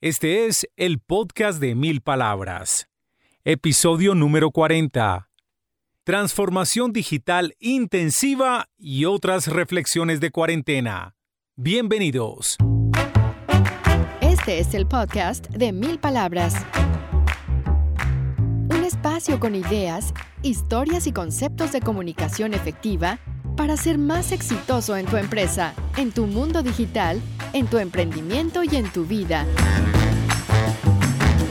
Este es el podcast de mil palabras. Episodio número 40. Transformación digital intensiva y otras reflexiones de cuarentena. Bienvenidos. Este es el podcast de mil palabras. Un espacio con ideas, historias y conceptos de comunicación efectiva para ser más exitoso en tu empresa, en tu mundo digital, en tu emprendimiento y en tu vida.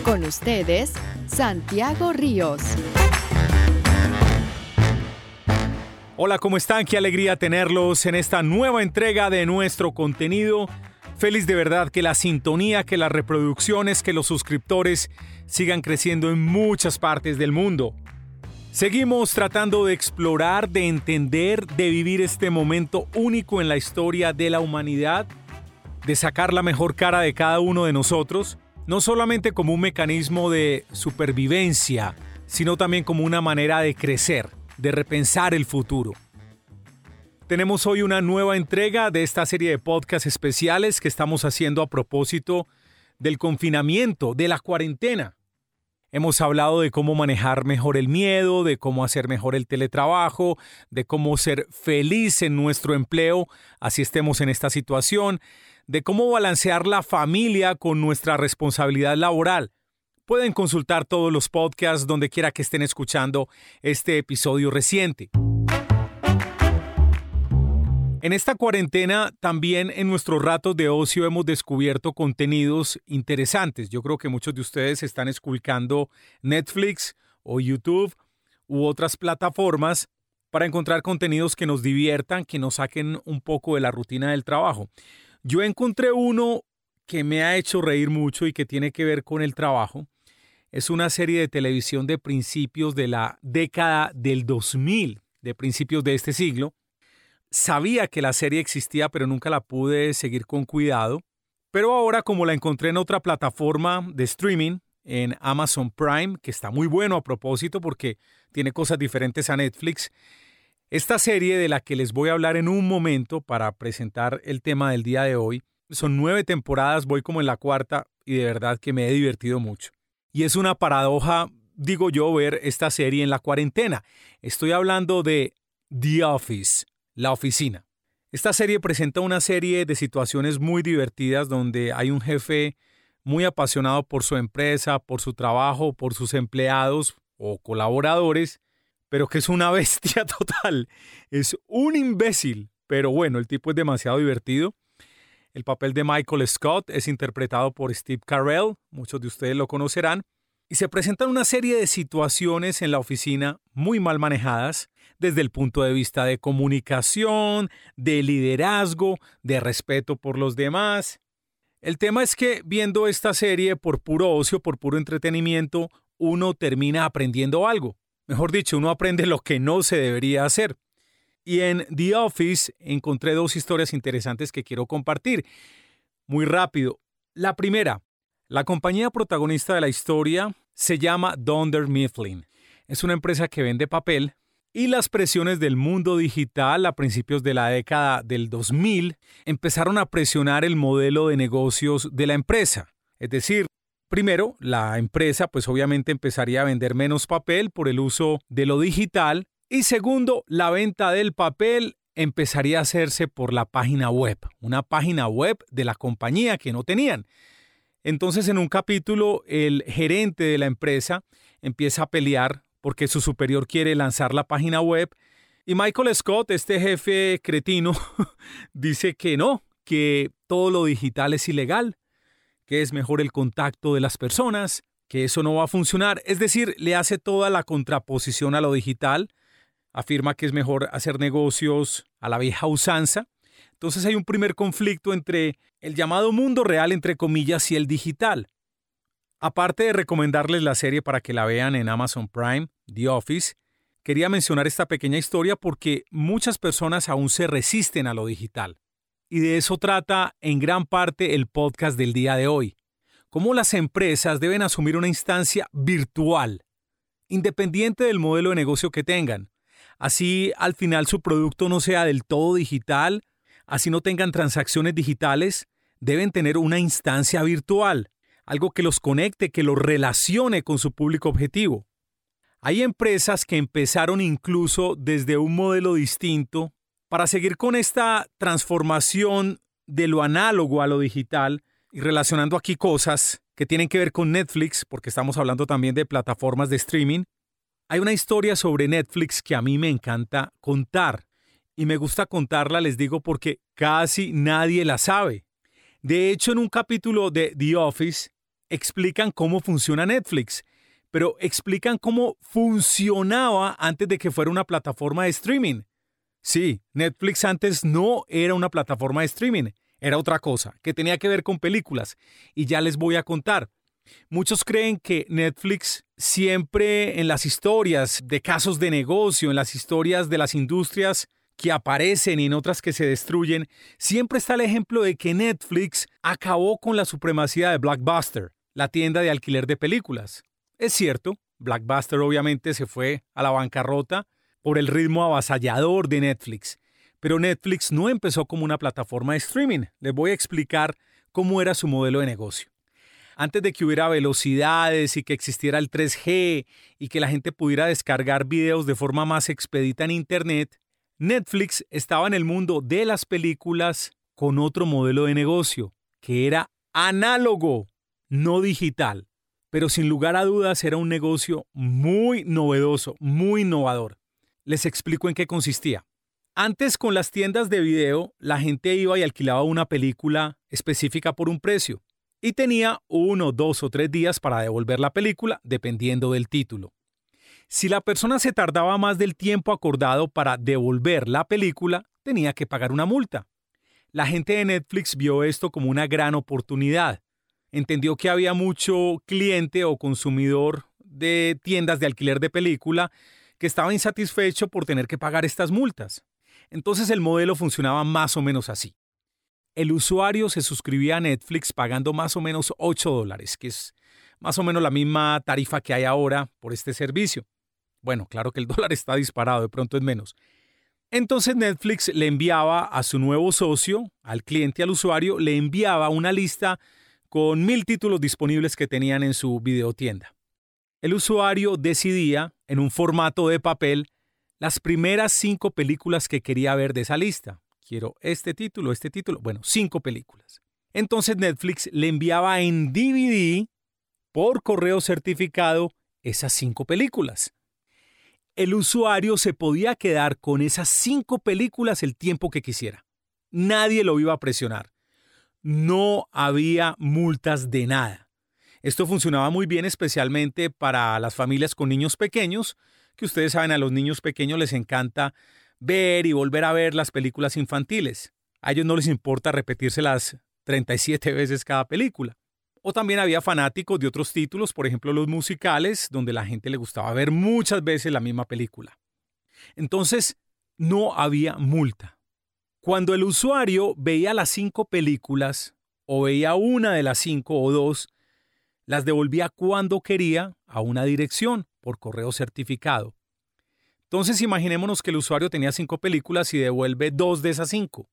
Con ustedes, Santiago Ríos. Hola, ¿cómo están? Qué alegría tenerlos en esta nueva entrega de nuestro contenido. Feliz de verdad que la sintonía, que las reproducciones, que los suscriptores sigan creciendo en muchas partes del mundo. Seguimos tratando de explorar, de entender, de vivir este momento único en la historia de la humanidad, de sacar la mejor cara de cada uno de nosotros, no solamente como un mecanismo de supervivencia, sino también como una manera de crecer, de repensar el futuro. Tenemos hoy una nueva entrega de esta serie de podcasts especiales que estamos haciendo a propósito del confinamiento, de la cuarentena. Hemos hablado de cómo manejar mejor el miedo, de cómo hacer mejor el teletrabajo, de cómo ser feliz en nuestro empleo, así estemos en esta situación, de cómo balancear la familia con nuestra responsabilidad laboral. Pueden consultar todos los podcasts donde quiera que estén escuchando este episodio reciente. En esta cuarentena también en nuestros ratos de ocio hemos descubierto contenidos interesantes. Yo creo que muchos de ustedes están esculcando Netflix o YouTube u otras plataformas para encontrar contenidos que nos diviertan, que nos saquen un poco de la rutina del trabajo. Yo encontré uno que me ha hecho reír mucho y que tiene que ver con el trabajo. Es una serie de televisión de principios de la década del 2000, de principios de este siglo Sabía que la serie existía, pero nunca la pude seguir con cuidado. Pero ahora, como la encontré en otra plataforma de streaming, en Amazon Prime, que está muy bueno a propósito porque tiene cosas diferentes a Netflix, esta serie de la que les voy a hablar en un momento para presentar el tema del día de hoy, son nueve temporadas, voy como en la cuarta y de verdad que me he divertido mucho. Y es una paradoja, digo yo, ver esta serie en la cuarentena. Estoy hablando de The Office, la oficina. Esta serie presenta una serie de situaciones muy divertidas donde hay un jefe muy apasionado por su empresa, por su trabajo, por sus empleados o colaboradores, pero que es una bestia total. Es un imbécil, pero bueno, el tipo es demasiado divertido. El papel de Michael Scott es interpretado por Steve Carell, muchos de ustedes lo conocerán, y se presentan una serie de situaciones en la oficina muy mal manejadas desde el punto de vista de comunicación, de liderazgo, de respeto por los demás. El tema es que viendo esta serie por puro ocio, por puro entretenimiento, uno termina aprendiendo algo. Mejor dicho, uno aprende lo que no se debería hacer. Y en The Office encontré dos historias interesantes que quiero compartir. Muy rápido. La primera, la compañía protagonista de la historia se llama Donder Mifflin. Es una empresa que vende papel y las presiones del mundo digital a principios de la década del 2000 empezaron a presionar el modelo de negocios de la empresa. Es decir, primero, la empresa pues obviamente empezaría a vender menos papel por el uso de lo digital y segundo, la venta del papel empezaría a hacerse por la página web, una página web de la compañía que no tenían. Entonces en un capítulo el gerente de la empresa empieza a pelear porque su superior quiere lanzar la página web. Y Michael Scott, este jefe cretino, dice que no, que todo lo digital es ilegal, que es mejor el contacto de las personas, que eso no va a funcionar. Es decir, le hace toda la contraposición a lo digital, afirma que es mejor hacer negocios a la vieja usanza. Entonces hay un primer conflicto entre el llamado mundo real, entre comillas, y el digital. Aparte de recomendarles la serie para que la vean en Amazon Prime, The Office, quería mencionar esta pequeña historia porque muchas personas aún se resisten a lo digital. Y de eso trata en gran parte el podcast del día de hoy. Cómo las empresas deben asumir una instancia virtual, independiente del modelo de negocio que tengan. Así al final su producto no sea del todo digital, así no tengan transacciones digitales, deben tener una instancia virtual algo que los conecte, que los relacione con su público objetivo. Hay empresas que empezaron incluso desde un modelo distinto para seguir con esta transformación de lo análogo a lo digital y relacionando aquí cosas que tienen que ver con Netflix, porque estamos hablando también de plataformas de streaming. Hay una historia sobre Netflix que a mí me encanta contar y me gusta contarla, les digo, porque casi nadie la sabe. De hecho, en un capítulo de The Office explican cómo funciona Netflix, pero explican cómo funcionaba antes de que fuera una plataforma de streaming. Sí, Netflix antes no era una plataforma de streaming, era otra cosa, que tenía que ver con películas, y ya les voy a contar. Muchos creen que Netflix siempre en las historias de casos de negocio, en las historias de las industrias, que aparecen y en otras que se destruyen, siempre está el ejemplo de que Netflix acabó con la supremacía de Blockbuster, la tienda de alquiler de películas. Es cierto, Blockbuster obviamente se fue a la bancarrota por el ritmo avasallador de Netflix, pero Netflix no empezó como una plataforma de streaming. Les voy a explicar cómo era su modelo de negocio. Antes de que hubiera velocidades y que existiera el 3G y que la gente pudiera descargar videos de forma más expedita en Internet, Netflix estaba en el mundo de las películas con otro modelo de negocio, que era análogo, no digital. Pero sin lugar a dudas era un negocio muy novedoso, muy innovador. Les explico en qué consistía. Antes con las tiendas de video, la gente iba y alquilaba una película específica por un precio y tenía uno, dos o tres días para devolver la película dependiendo del título. Si la persona se tardaba más del tiempo acordado para devolver la película, tenía que pagar una multa. La gente de Netflix vio esto como una gran oportunidad. Entendió que había mucho cliente o consumidor de tiendas de alquiler de película que estaba insatisfecho por tener que pagar estas multas. Entonces el modelo funcionaba más o menos así. El usuario se suscribía a Netflix pagando más o menos 8 dólares, que es más o menos la misma tarifa que hay ahora por este servicio. Bueno, claro que el dólar está disparado, de pronto es menos. Entonces Netflix le enviaba a su nuevo socio, al cliente, al usuario, le enviaba una lista con mil títulos disponibles que tenían en su videotienda. El usuario decidía, en un formato de papel, las primeras cinco películas que quería ver de esa lista. Quiero este título, este título, bueno, cinco películas. Entonces Netflix le enviaba en DVD por correo certificado esas cinco películas el usuario se podía quedar con esas cinco películas el tiempo que quisiera. Nadie lo iba a presionar. No había multas de nada. Esto funcionaba muy bien especialmente para las familias con niños pequeños, que ustedes saben a los niños pequeños les encanta ver y volver a ver las películas infantiles. A ellos no les importa repetírselas 37 veces cada película. O también había fanáticos de otros títulos, por ejemplo los musicales, donde la gente le gustaba ver muchas veces la misma película. Entonces, no había multa. Cuando el usuario veía las cinco películas, o veía una de las cinco o dos, las devolvía cuando quería a una dirección por correo certificado. Entonces imaginémonos que el usuario tenía cinco películas y devuelve dos de esas cinco.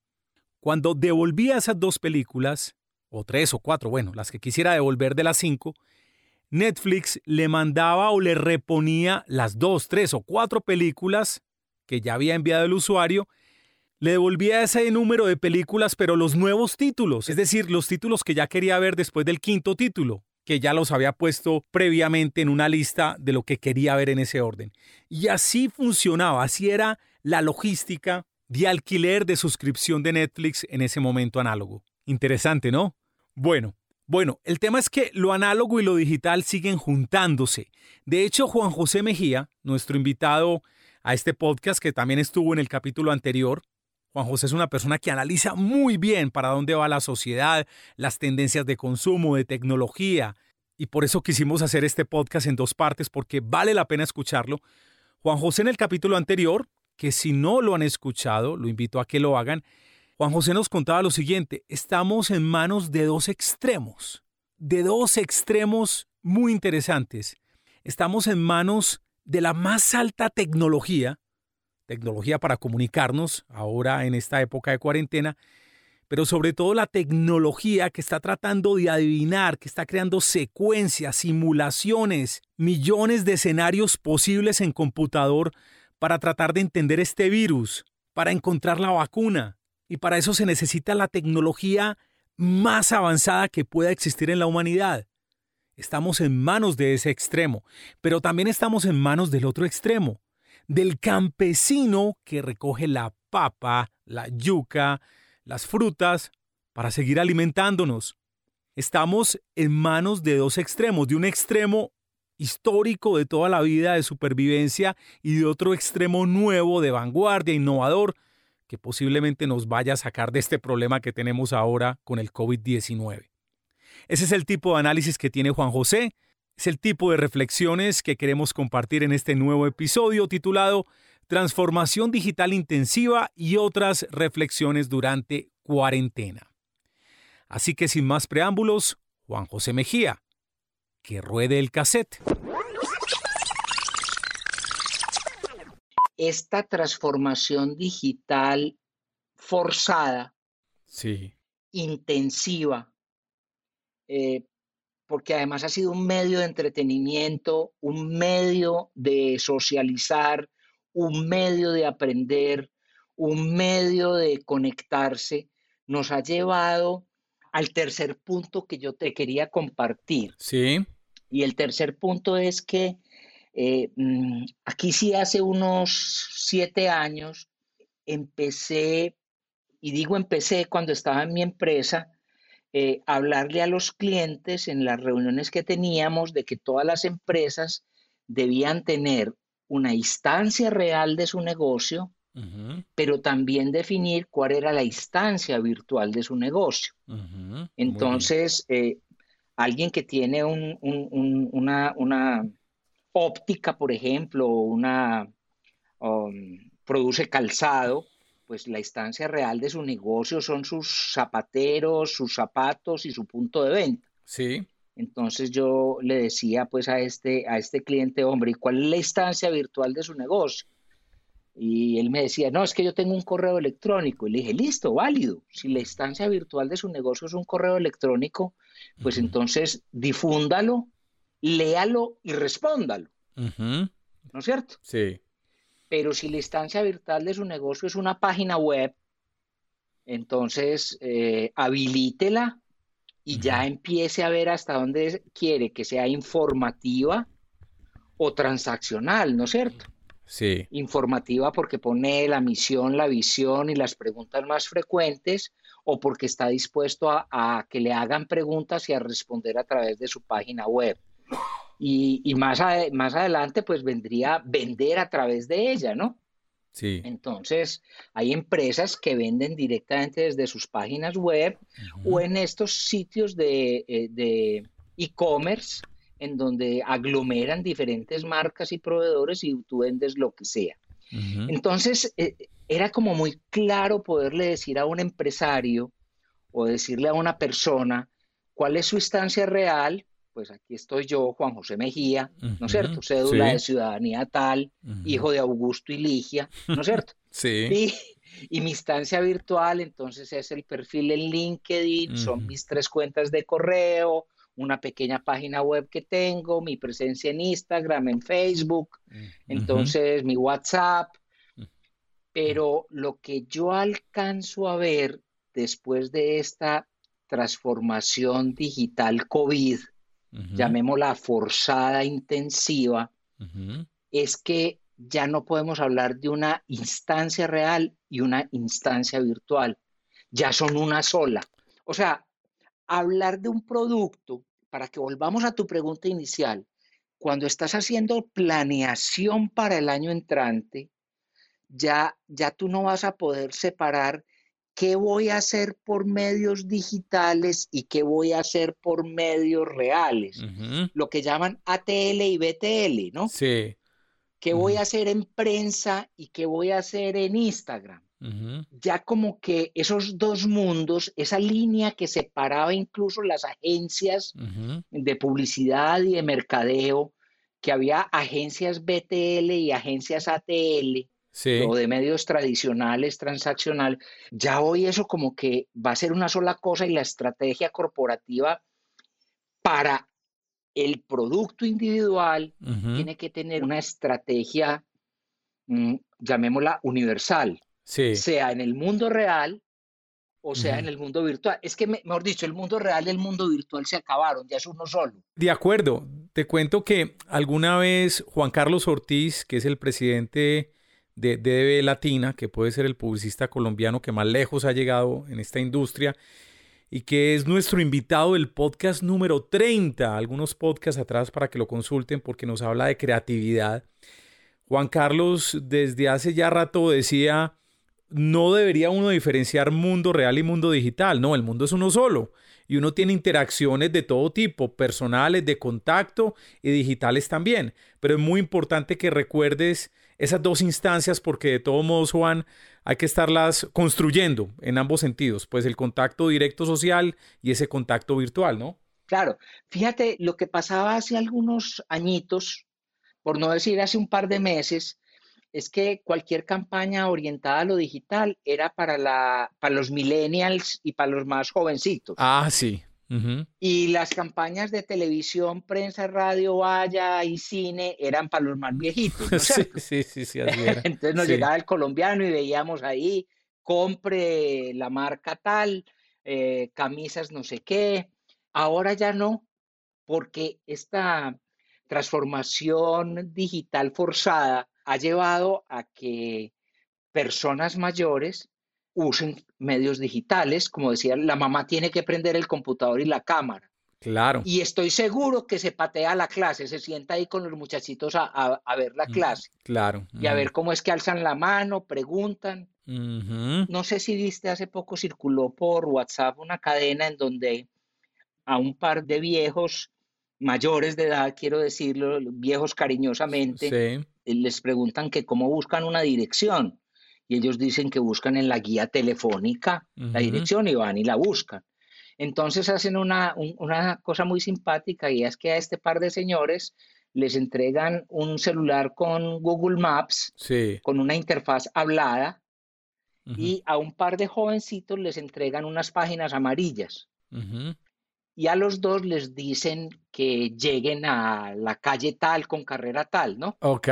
Cuando devolvía esas dos películas, o tres o cuatro, bueno, las que quisiera devolver de las cinco, Netflix le mandaba o le reponía las dos, tres o cuatro películas que ya había enviado el usuario, le devolvía ese número de películas, pero los nuevos títulos, es decir, los títulos que ya quería ver después del quinto título, que ya los había puesto previamente en una lista de lo que quería ver en ese orden. Y así funcionaba, así era la logística de alquiler de suscripción de Netflix en ese momento análogo. Interesante, ¿no? Bueno, bueno, el tema es que lo análogo y lo digital siguen juntándose. De hecho, Juan José Mejía, nuestro invitado a este podcast que también estuvo en el capítulo anterior, Juan José es una persona que analiza muy bien para dónde va la sociedad, las tendencias de consumo, de tecnología, y por eso quisimos hacer este podcast en dos partes porque vale la pena escucharlo. Juan José en el capítulo anterior, que si no lo han escuchado, lo invito a que lo hagan, Juan José nos contaba lo siguiente, estamos en manos de dos extremos, de dos extremos muy interesantes. Estamos en manos de la más alta tecnología, tecnología para comunicarnos ahora en esta época de cuarentena, pero sobre todo la tecnología que está tratando de adivinar, que está creando secuencias, simulaciones, millones de escenarios posibles en computador para tratar de entender este virus, para encontrar la vacuna. Y para eso se necesita la tecnología más avanzada que pueda existir en la humanidad. Estamos en manos de ese extremo, pero también estamos en manos del otro extremo, del campesino que recoge la papa, la yuca, las frutas para seguir alimentándonos. Estamos en manos de dos extremos, de un extremo histórico de toda la vida de supervivencia y de otro extremo nuevo de vanguardia, innovador, que posiblemente nos vaya a sacar de este problema que tenemos ahora con el COVID-19. Ese es el tipo de análisis que tiene Juan José, es el tipo de reflexiones que queremos compartir en este nuevo episodio titulado Transformación Digital Intensiva y otras reflexiones durante cuarentena. Así que sin más preámbulos, Juan José Mejía, que ruede el cassette. Esta transformación digital forzada, sí. intensiva, eh, porque además ha sido un medio de entretenimiento, un medio de socializar, un medio de aprender, un medio de conectarse, nos ha llevado al tercer punto que yo te quería compartir. Sí. Y el tercer punto es que eh, mm, aquí sí hace unos siete años empecé, y digo empecé cuando estaba en mi empresa, eh, hablarle a los clientes en las reuniones que teníamos de que todas las empresas debían tener una instancia real de su negocio, pero también definir cuál era la instancia virtual de su negocio. Entonces, eh, alguien que tiene una, óptica, por ejemplo, una um, produce calzado, pues la instancia real de su negocio son sus zapateros, sus zapatos y su punto de venta. Sí. Entonces yo le decía pues a este, a este cliente, hombre, ¿y cuál es la instancia virtual de su negocio? Y él me decía, no, es que yo tengo un correo electrónico. Y le dije, listo, válido. Si la instancia virtual de su negocio es un correo electrónico, pues entonces difúndalo, léalo y respóndalo. ¿No es cierto? Sí. Pero si la instancia virtual de su negocio es una página web, entonces eh, habilítela y ya empiece a ver hasta dónde quiere que sea informativa o transaccional, ¿no es cierto? Sí. Informativa porque pone la misión, la visión y las preguntas más frecuentes o porque está dispuesto a, que le hagan preguntas y a responder a través de su página web. Y, más, más adelante pues vendría vender a través de ella, ¿no? Sí. Entonces, hay empresas que venden directamente desde sus páginas web o en estos sitios de eh, e-commerce en donde aglomeran diferentes marcas y proveedores y tú vendes lo que sea. Entonces, eh, era como muy claro poderle decir a un empresario o decirle a una persona cuál es su instancia real, pues aquí estoy yo, Juan José Mejía, ¿no es cierto? Cédula de ciudadanía tal, hijo de Augusto y Ligia, ¿no es cierto? sí. Y, mi instancia virtual, entonces es el perfil en LinkedIn, son mis tres cuentas de correo, una pequeña página web que tengo, mi presencia en Instagram, en Facebook, entonces mi WhatsApp. Pero lo que yo alcanzo a ver después de esta transformación digital COVID, llamémosla forzada intensiva, es que ya no podemos hablar de una instancia real y una instancia virtual, ya son una sola. O sea, hablar de un producto, para que volvamos a tu pregunta inicial, cuando estás haciendo planeación para el año entrante, ya, ya tú no vas a poder separar qué voy a hacer por medios digitales y qué voy a hacer por medios reales, lo que llaman ATL y BTL, ¿no? Sí. ¿Qué voy a hacer en prensa y qué voy a hacer en Instagram? Ya como que esos dos mundos, esa línea que separaba incluso las agencias de publicidad y de mercadeo, que había agencias BTL y agencias ATL, o de medios tradicionales, transaccional, ya hoy eso como que va a ser una sola cosa y la estrategia corporativa para el producto individual tiene que tener una estrategia, mm, llamémosla universal, sea en el mundo real o sea en el mundo virtual. Es que, mejor dicho, el mundo real y el mundo virtual se acabaron, ya es uno solo. De acuerdo, te cuento que alguna vez Juan Carlos Ortiz, que es el presidente de DB Latina, que puede ser el publicista colombiano que más lejos ha llegado en esta industria y que es nuestro invitado del podcast número 30, algunos podcasts atrás para que lo consulten porque nos habla de creatividad. Juan Carlos desde hace ya rato decía, no debería uno diferenciar mundo real y mundo digital, no, el mundo es uno solo y uno tiene interacciones de todo tipo, personales, de contacto y digitales también, pero es muy importante que recuerdes esas dos instancias porque de todos modos, Juan, hay que estarlas construyendo en ambos sentidos, pues el contacto directo social y ese contacto virtual, ¿no? Claro, fíjate lo que pasaba hace algunos añitos, por no decir hace un par de meses, es que cualquier campaña orientada a lo digital era para, la, para los millennials y para los más jovencitos. Ah, sí. Y las campañas de televisión, prensa, radio, valla y cine eran para los más viejitos. sí, sí, sí, Entonces nos llegaba el colombiano y veíamos ahí, compre la marca tal, eh, camisas no sé qué. Ahora ya no, porque esta transformación digital forzada ha llevado a que personas mayores usen medios digitales, como decía, la mamá tiene que prender el computador y la cámara. Claro. Y estoy seguro que se patea la clase, se sienta ahí con los muchachitos a, ver la clase. Claro. Y a ver cómo es que alzan la mano, preguntan. No sé si viste, hace poco circuló por WhatsApp una cadena en donde a un par de viejos mayores de edad, quiero decirlo, viejos cariñosamente, les preguntan que cómo buscan una dirección y ellos dicen que buscan en la guía telefónica la dirección y van y la buscan. Entonces hacen una, una, cosa muy simpática y es que a este par de señores les entregan un celular con Google Maps, con una interfaz hablada, y a un par de jovencitos les entregan unas páginas amarillas y a los dos les dicen que lleguen a la calle tal con carrera tal, ¿no? Ok.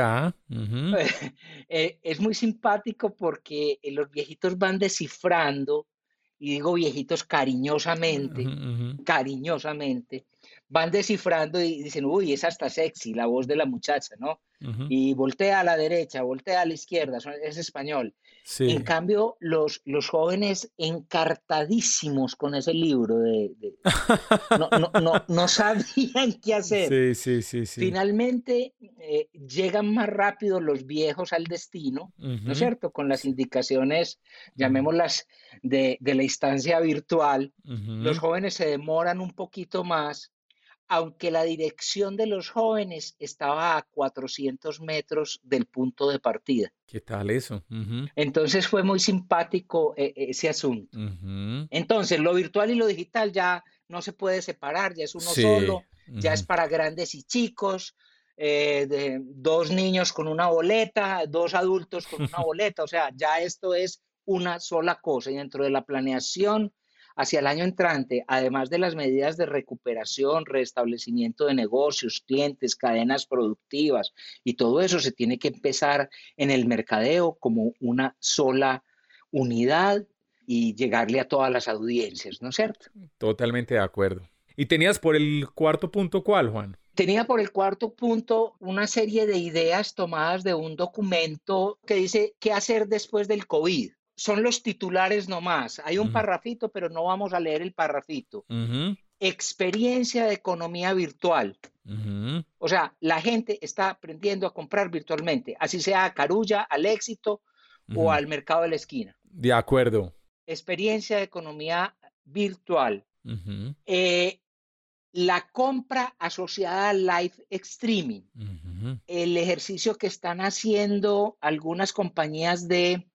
Eh, es muy simpático porque los viejitos van descifrando, y digo viejitos cariñosamente, cariñosamente, van descifrando y dicen, uy, es hasta sexy la voz de la muchacha, ¿no? Y voltea a la derecha, voltea a la izquierda, es español. En cambio, los, los jóvenes encartadísimos con ese libro, de, no, no, no, sabían qué hacer. Sí, sí, sí, Finalmente eh, llegan más rápido los viejos al destino, ¿no es cierto? Con las indicaciones, llamémoslas, de, de la instancia virtual. Los jóvenes se demoran un poquito más aunque la dirección de los jóvenes estaba a 400 metros del punto de partida. ¿Qué tal eso? Entonces fue muy simpático eh, ese asunto. Entonces, lo virtual y lo digital ya no se puede separar, ya es uno solo, ya es para grandes y chicos, eh, de dos niños con una boleta, dos adultos con una boleta, o sea, ya esto es una sola cosa y dentro de la planeación hacia el año entrante, además de las medidas de recuperación, restablecimiento de negocios, clientes, cadenas productivas y todo eso se tiene que empezar en el mercadeo como una sola unidad y llegarle a todas las audiencias, ¿no es cierto? Totalmente de acuerdo. ¿Y tenías por el cuarto punto cuál, Juan? Tenía por el cuarto punto una serie de ideas tomadas de un documento que dice qué hacer después del COVID son los titulares nomás. Hay un parrafito, pero no vamos a leer el parrafito. Experiencia de economía virtual. O sea, la gente está aprendiendo a comprar virtualmente, así sea a Carulla, al éxito o al mercado de la esquina. De acuerdo. Experiencia de economía virtual. Eh, la compra asociada al live streaming. El ejercicio que están haciendo algunas compañías de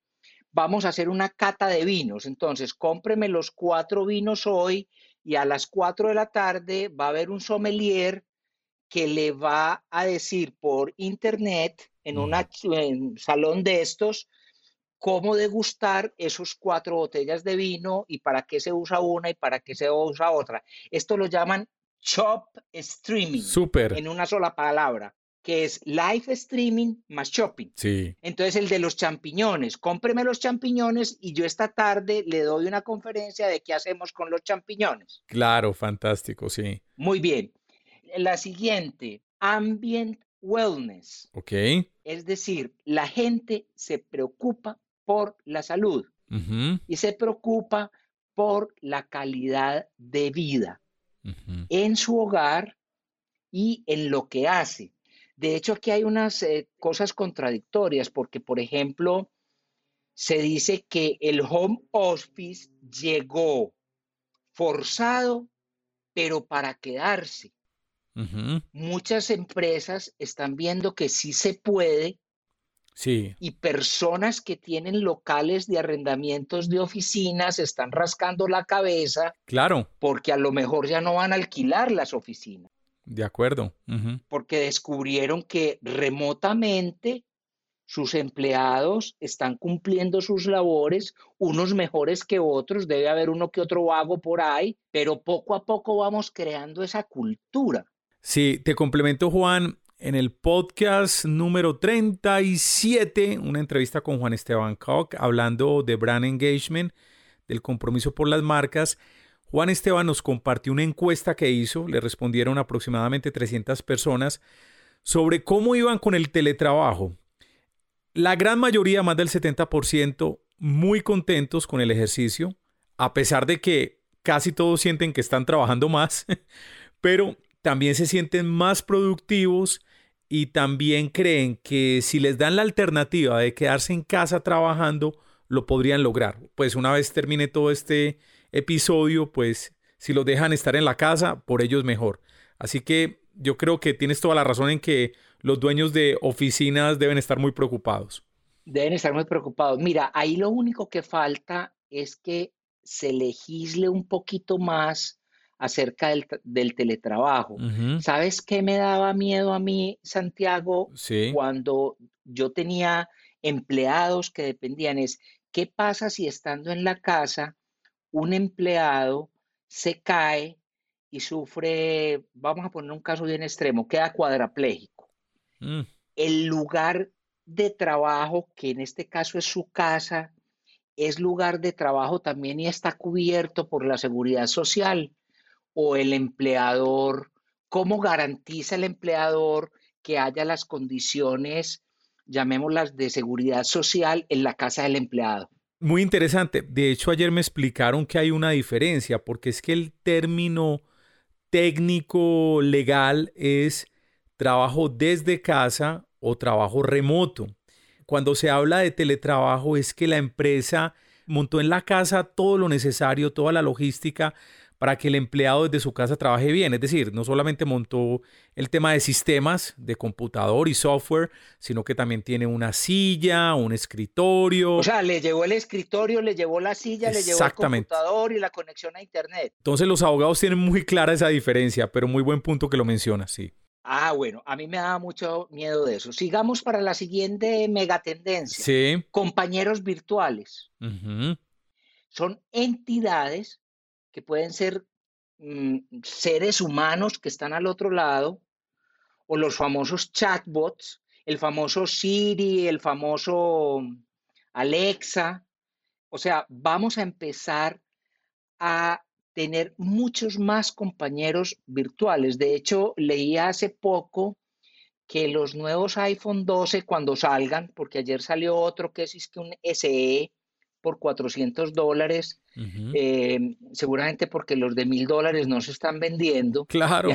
vamos a hacer una cata de vinos. Entonces, cómpreme los cuatro vinos hoy y a las cuatro de la tarde va a haber un sommelier que le va a decir por internet en un salón de estos cómo degustar esos cuatro botellas de vino y para qué se usa una y para qué se usa otra. Esto lo llaman chop streaming. Súper. En una sola palabra que es live streaming más shopping. Sí. Entonces el de los champiñones, cómpreme los champiñones y yo esta tarde le doy una conferencia de qué hacemos con los champiñones. Claro, fantástico, sí. Muy bien. La siguiente, ambient wellness. Ok. Es decir, la gente se preocupa por la salud y se preocupa por la calidad de vida en su hogar y en lo que hace. De hecho, aquí hay unas eh, cosas contradictorias porque, por ejemplo, se dice que el home office llegó forzado, pero para quedarse. Muchas empresas están viendo que sí se puede. Sí. Y personas que tienen locales de arrendamientos de oficinas están rascando la cabeza. Claro. Porque a lo mejor ya no van a alquilar las oficinas. De acuerdo. Porque descubrieron que remotamente sus empleados están cumpliendo sus labores, unos mejores que otros, debe haber uno que otro vago por ahí, pero poco a poco vamos creando esa cultura. Sí, te complemento Juan, en el podcast número 37, una entrevista con Juan Esteban Koch hablando de brand engagement, del compromiso por las marcas. Juan Esteban nos compartió una encuesta que hizo, le respondieron aproximadamente 300 personas sobre cómo iban con el teletrabajo. La gran mayoría, más del 70%, muy contentos con el ejercicio, a pesar de que casi todos sienten que están trabajando más, pero también se sienten más productivos y también creen que si les dan la alternativa de quedarse en casa trabajando, lo podrían lograr. Pues una vez termine todo este episodio, pues si los dejan estar en la casa, por ellos mejor. Así que yo creo que tienes toda la razón en que los dueños de oficinas deben estar muy preocupados. Deben estar muy preocupados. Mira, ahí lo único que falta es que se legisle un poquito más acerca del, teletrabajo. ¿Sabes qué me daba miedo a mí, Santiago? Cuando yo tenía empleados que dependían es, ¿qué pasa si estando en la casa un empleado se cae y sufre, vamos a poner un caso bien extremo, queda cuadraplégico? Mm. El lugar de trabajo, que en este caso es su casa, es lugar de trabajo también y está cubierto por la seguridad social o el empleador, cómo garantiza el empleador que haya las condiciones, llamémoslas, de seguridad social en la casa del empleado. Muy interesante. De hecho, ayer me explicaron que hay una diferencia, porque es que el término técnico legal es trabajo desde casa o trabajo remoto. Cuando se habla de teletrabajo es que la empresa montó en la casa todo lo necesario, toda la logística para que el empleado desde su casa trabaje bien. Es decir, no solamente montó el tema de sistemas de computador y software, sino que también tiene una silla, un escritorio. O sea, le llevó el escritorio, le llevó la silla, le llevó el computador y la conexión a Internet. Entonces los abogados tienen muy clara esa diferencia, pero muy buen punto que lo mencionas, sí. Ah, bueno, a mí me da mucho miedo de eso. Sigamos para la siguiente megatendencia. Sí. Compañeros virtuales. Son entidades que pueden ser mm, seres humanos que están al otro lado, o los famosos chatbots, el famoso Siri, el famoso Alexa. O sea, vamos a empezar a tener muchos más compañeros virtuales. De hecho, leí hace poco que los nuevos iPhone 12 cuando salgan, porque ayer salió otro que es, que un SE, por 400 dólares, eh, seguramente porque los de mil dólares no se están vendiendo. Claro.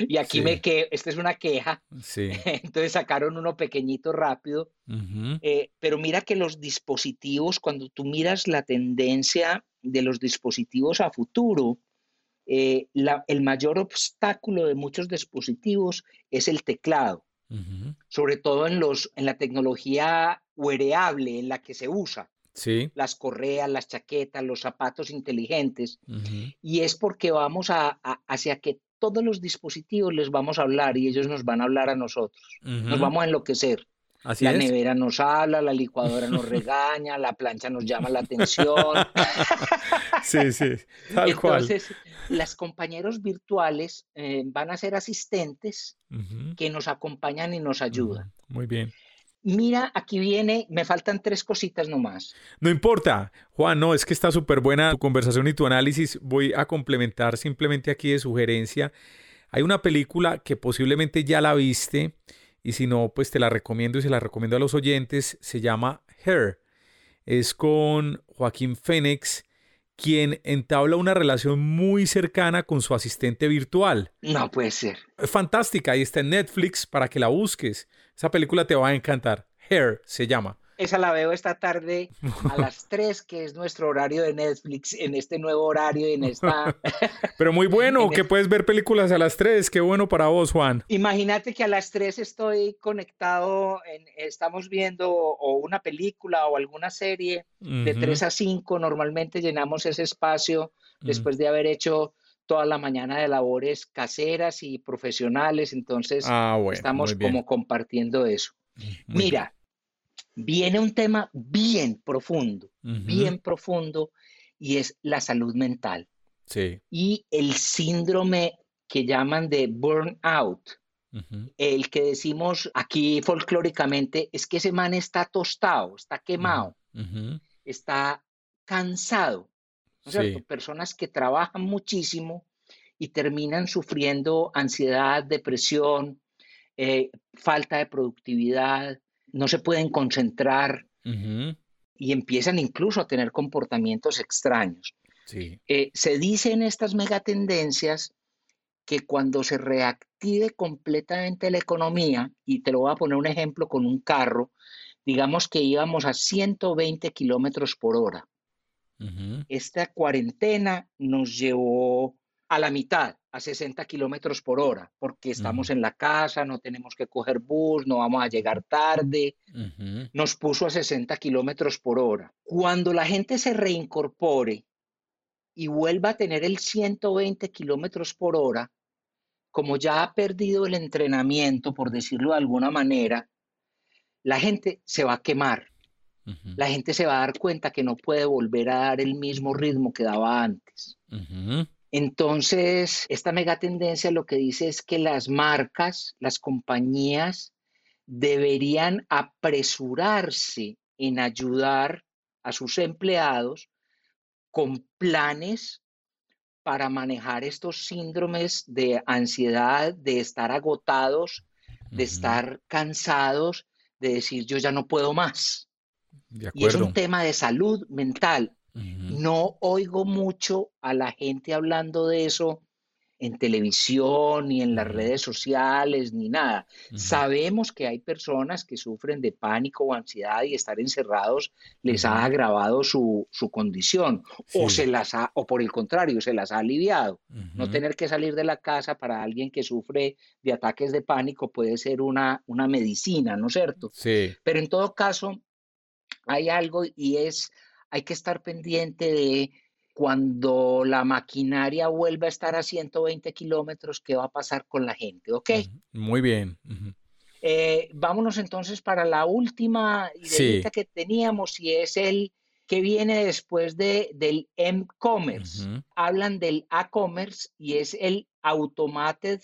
Y aquí, me que esta es una queja. Sí. Entonces sacaron uno pequeñito rápido. Eh, pero mira que los dispositivos, cuando tú miras la tendencia de los dispositivos a futuro, eh, el mayor obstáculo de muchos dispositivos es el teclado. Sobre todo en, los, en la tecnología wearable en la que se usa las correas, las chaquetas, los zapatos inteligentes. Y es porque vamos a, hacia que todos los dispositivos les vamos a hablar y ellos nos van a hablar a nosotros. Nos vamos a enloquecer. la nevera nos habla, la licuadora nos regaña, la plancha nos llama la atención. sí, sí, tal Entonces, las compañeros virtuales eh, van a ser asistentes que nos acompañan y nos ayudan. Muy bien. Mira, aquí viene, me faltan tres cositas nomás. No importa, Juan, no, es que está súper buena tu conversación y tu análisis. Voy a complementar simplemente aquí de sugerencia. Hay una película que posiblemente ya la viste y si no, pues te la recomiendo y se la recomiendo a los oyentes. Se llama Her. Es con Joaquín Phoenix, quien entabla una relación muy cercana con su asistente virtual. No puede ser. Es fantástica y está en Netflix para que la busques. Esa película te va a encantar. Hair se llama. Esa la veo esta tarde a las 3, que es nuestro horario de Netflix, en este nuevo horario y en esta... Pero muy bueno, que puedes ver películas a las 3, qué bueno para vos, Juan. Imagínate que a las 3 estoy conectado, estamos viendo o una película o alguna serie, de 3 a 5 normalmente llenamos ese espacio después de haber hecho toda la mañana de labores caseras y profesionales, entonces ah, estamos como compartiendo eso. Mira, viene un tema bien profundo, bien profundo, y es la salud mental. Sí. Y el síndrome que llaman de burnout. El que decimos aquí folclóricamente es que ese man está tostado, está quemado, está cansado. Personas que trabajan muchísimo y terminan sufriendo ansiedad, depresión, eh, falta de productividad, no se pueden concentrar y empiezan incluso a tener comportamientos extraños. Eh, se dice en estas megatendencias que cuando se reactive completamente la economía, y te lo voy a poner un ejemplo con un carro, digamos que íbamos a 120 kilómetros por hora. Esta cuarentena nos llevó a la mitad, a 60 kilómetros por hora, porque estamos en la casa, no tenemos que coger bus, no vamos a llegar tarde. Nos puso a 60 kilómetros por hora. Cuando la gente se reincorpore y vuelva a tener el 120 kilómetros por hora, como ya ha perdido el entrenamiento, por decirlo de alguna manera, la gente se va a quemar la gente se va a dar cuenta que no puede volver a dar el mismo ritmo que daba antes. Entonces, esta megatendencia lo que dice es que las marcas, las compañías, deberían apresurarse en ayudar a sus empleados con planes para manejar estos síndromes de ansiedad, de estar agotados, de estar cansados, de decir yo ya no puedo más y es un tema de salud mental. No oigo mucho a la gente hablando de eso en televisión, ni en las redes sociales, ni nada. Sabemos que hay personas que sufren de pánico o ansiedad y estar encerrados les ha agravado su, condición, o, se las ha, o por el contrario, se las ha aliviado. No tener que salir de la casa para alguien que sufre de ataques de pánico puede ser una, una medicina, ¿no es cierto? Sí. Pero en todo caso, hay algo y es, hay que estar pendiente de cuando la maquinaria vuelva a estar a 120 kilómetros, ¿qué va a pasar con la gente? ¿Ok? Muy bien. Eh, vámonos entonces para la última idea que teníamos y es el que viene después de, del M-Commerce. Hablan del A-Commerce y es el Automated,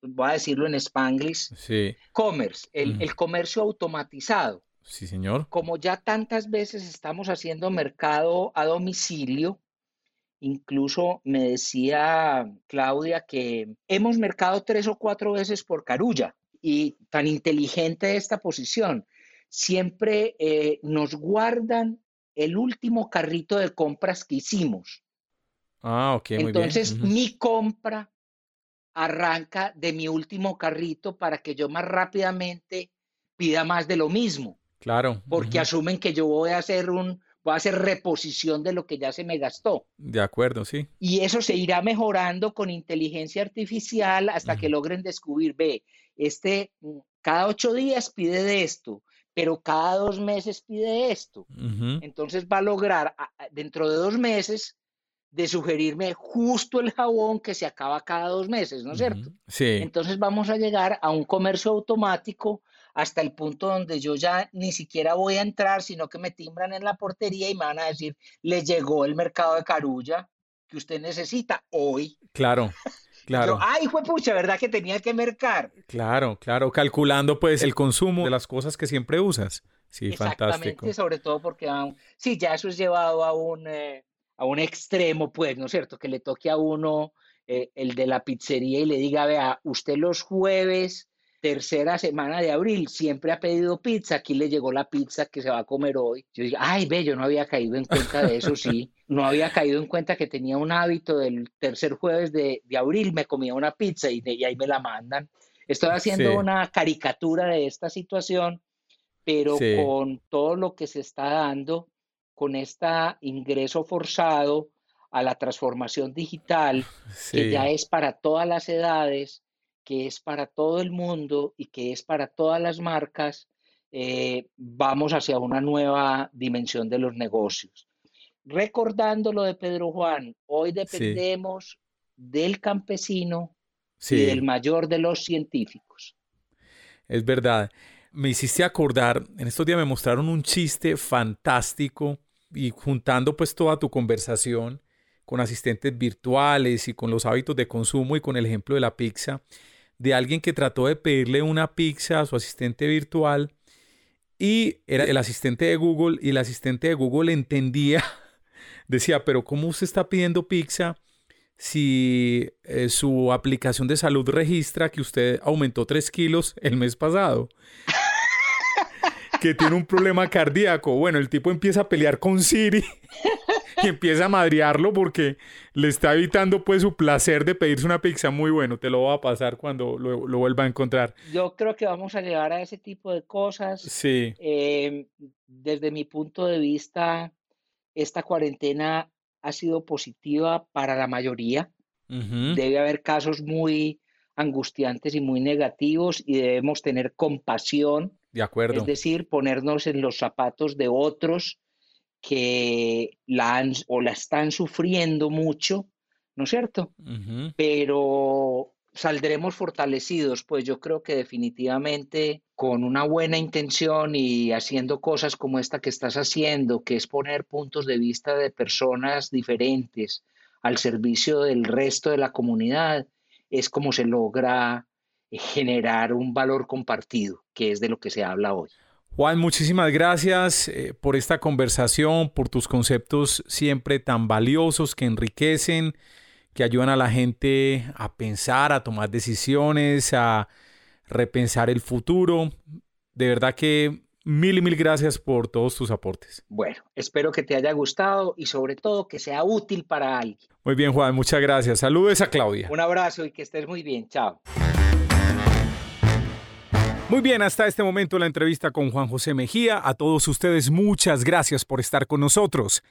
voy a decirlo en spanglish, sí. Commerce, el, el comercio automatizado. Sí, señor. Como ya tantas veces estamos haciendo mercado a domicilio, incluso me decía Claudia que hemos mercado tres o cuatro veces por carulla y tan inteligente esta posición. Siempre eh, nos guardan el último carrito de compras que hicimos. Ah, ok, muy Entonces, mi compra arranca de mi último carrito para que yo más rápidamente pida más de lo mismo. Claro. Porque asumen que yo voy a hacer un, voy a hacer reposición de lo que ya se me gastó. De acuerdo, sí. Y eso se irá mejorando con inteligencia artificial hasta que logren descubrir, ve, este, mm, cada ocho días pide de esto, pero cada dos meses pide esto. Entonces va a lograr, dentro de dos meses, de sugerirme justo el jabón que se acaba cada dos meses, ¿no es cierto? Sí. Entonces vamos a llegar a un comercio automático hasta el punto donde yo ya ni siquiera voy a entrar, sino que me timbran en la portería y me van a decir, le llegó el mercado de carulla que usted necesita hoy. Claro. Claro. Ay, fue pucha, ¿verdad que tenía que mercar? Claro, claro, calculando pues el consumo de las cosas que siempre usas. Sí, Exactamente, fantástico. sobre todo porque sí, ya eso es llevado a un, eh, a un extremo, pues, ¿no es cierto? Que le toque a uno eh, el de la pizzería y le diga, vea, usted los jueves tercera semana de abril, siempre ha pedido pizza, aquí le llegó la pizza que se va a comer hoy. Yo digo, ay, ve, yo no había caído en cuenta de eso, sí. No había caído en cuenta que tenía un hábito del tercer jueves de, de abril, me comía una pizza y, de, y, ahí me la mandan. Estoy haciendo sí. una caricatura de esta situación, pero sí. con todo lo que se está dando, con este ingreso forzado a la transformación digital, sí. que ya es para todas las edades, que es para todo el mundo y que es para todas las marcas, eh, vamos hacia una nueva dimensión de los negocios. Recordando lo de Pedro Juan, hoy dependemos sí. del campesino sí. y del mayor de los científicos. Es verdad. Me hiciste acordar, en estos días me mostraron un chiste fantástico y juntando pues toda tu conversación con asistentes virtuales y con los hábitos de consumo y con el ejemplo de la pizza, de alguien que trató de pedirle una pizza a su asistente virtual y era el asistente de Google y el asistente de Google entendía, decía, pero ¿cómo usted está pidiendo pizza si eh, su aplicación de salud registra que usted aumentó 3 kilos el mes pasado? que tiene un problema cardíaco. Bueno, el tipo empieza a pelear con Siri y empieza a madrearlo porque le está evitando pues su placer de pedirse una pizza muy bueno. Te lo va a pasar cuando lo, lo vuelva a encontrar. Yo creo que vamos a llegar a ese tipo de cosas. Sí. Eh, desde mi punto de vista, esta cuarentena ha sido positiva para la mayoría. Uh -huh. Debe haber casos muy angustiantes y muy negativos y debemos tener compasión. De acuerdo. Es decir, ponernos en los zapatos de otros que la han o la están sufriendo mucho, ¿no es cierto? Uh -huh. Pero saldremos fortalecidos, pues yo creo que definitivamente con una buena intención y haciendo cosas como esta que estás haciendo, que es poner puntos de vista de personas diferentes al servicio del resto de la comunidad, es como se logra generar un valor compartido, que es de lo que se habla hoy. Juan, muchísimas gracias eh, por esta conversación, por tus conceptos siempre tan valiosos que enriquecen, que ayudan a la gente a pensar, a tomar decisiones, a repensar el futuro. De verdad que mil y mil gracias por todos tus aportes. Bueno, espero que te haya gustado y sobre todo que sea útil para alguien. Muy bien, Juan, muchas gracias. Saludos a Claudia. Un abrazo y que estés muy bien. Chao. Muy bien, hasta este momento la entrevista con Juan José Mejía. A todos ustedes muchas gracias por estar con nosotros.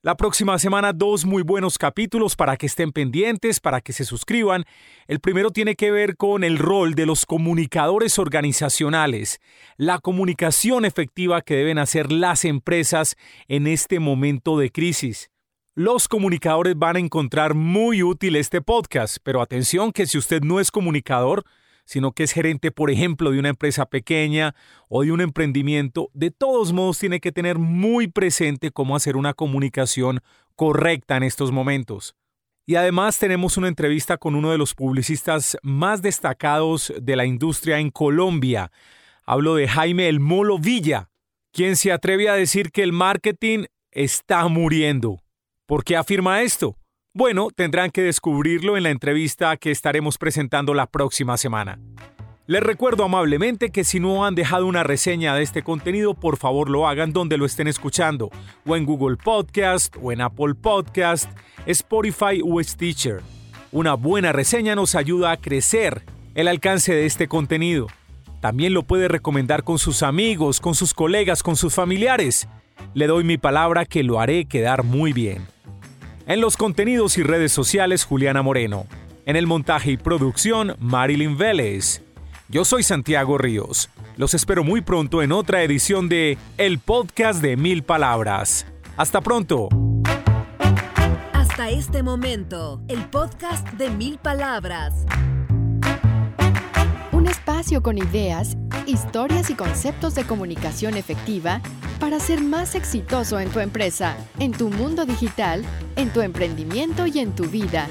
La próxima semana dos muy buenos capítulos para que estén pendientes, para que se suscriban. El primero tiene que ver con el rol de los comunicadores organizacionales, la comunicación efectiva que deben hacer las empresas en este momento de crisis. Los comunicadores van a encontrar muy útil este podcast, pero atención que si usted no es comunicador, sino que es gerente, por ejemplo, de una empresa pequeña o de un emprendimiento, de todos modos tiene que tener muy presente cómo hacer una comunicación correcta en estos momentos. Y además tenemos una entrevista con uno de los publicistas más destacados de la industria en Colombia. Hablo de Jaime El Molo Villa, quien se atreve a decir que el marketing está muriendo. ¿Por qué afirma esto? Bueno, tendrán que descubrirlo en la entrevista que estaremos presentando la próxima semana. Les recuerdo amablemente que si no han dejado una reseña de este contenido, por favor lo hagan donde lo estén escuchando, o en Google Podcast, o en Apple Podcast, Spotify o Stitcher. Una buena reseña nos ayuda a crecer el alcance de este contenido. También lo puede recomendar con sus amigos, con sus colegas, con sus familiares. Le doy mi palabra que lo haré quedar muy bien. En los contenidos y redes sociales, Juliana Moreno. En el montaje y producción, Marilyn Vélez. Yo soy Santiago Ríos. Los espero muy pronto en otra edición de El Podcast de Mil Palabras. Hasta pronto. hasta este momento, el podcast de mil palabras. Espacio con ideas, historias y conceptos de comunicación efectiva para ser más exitoso en tu empresa, en tu mundo digital, en tu emprendimiento y en tu vida.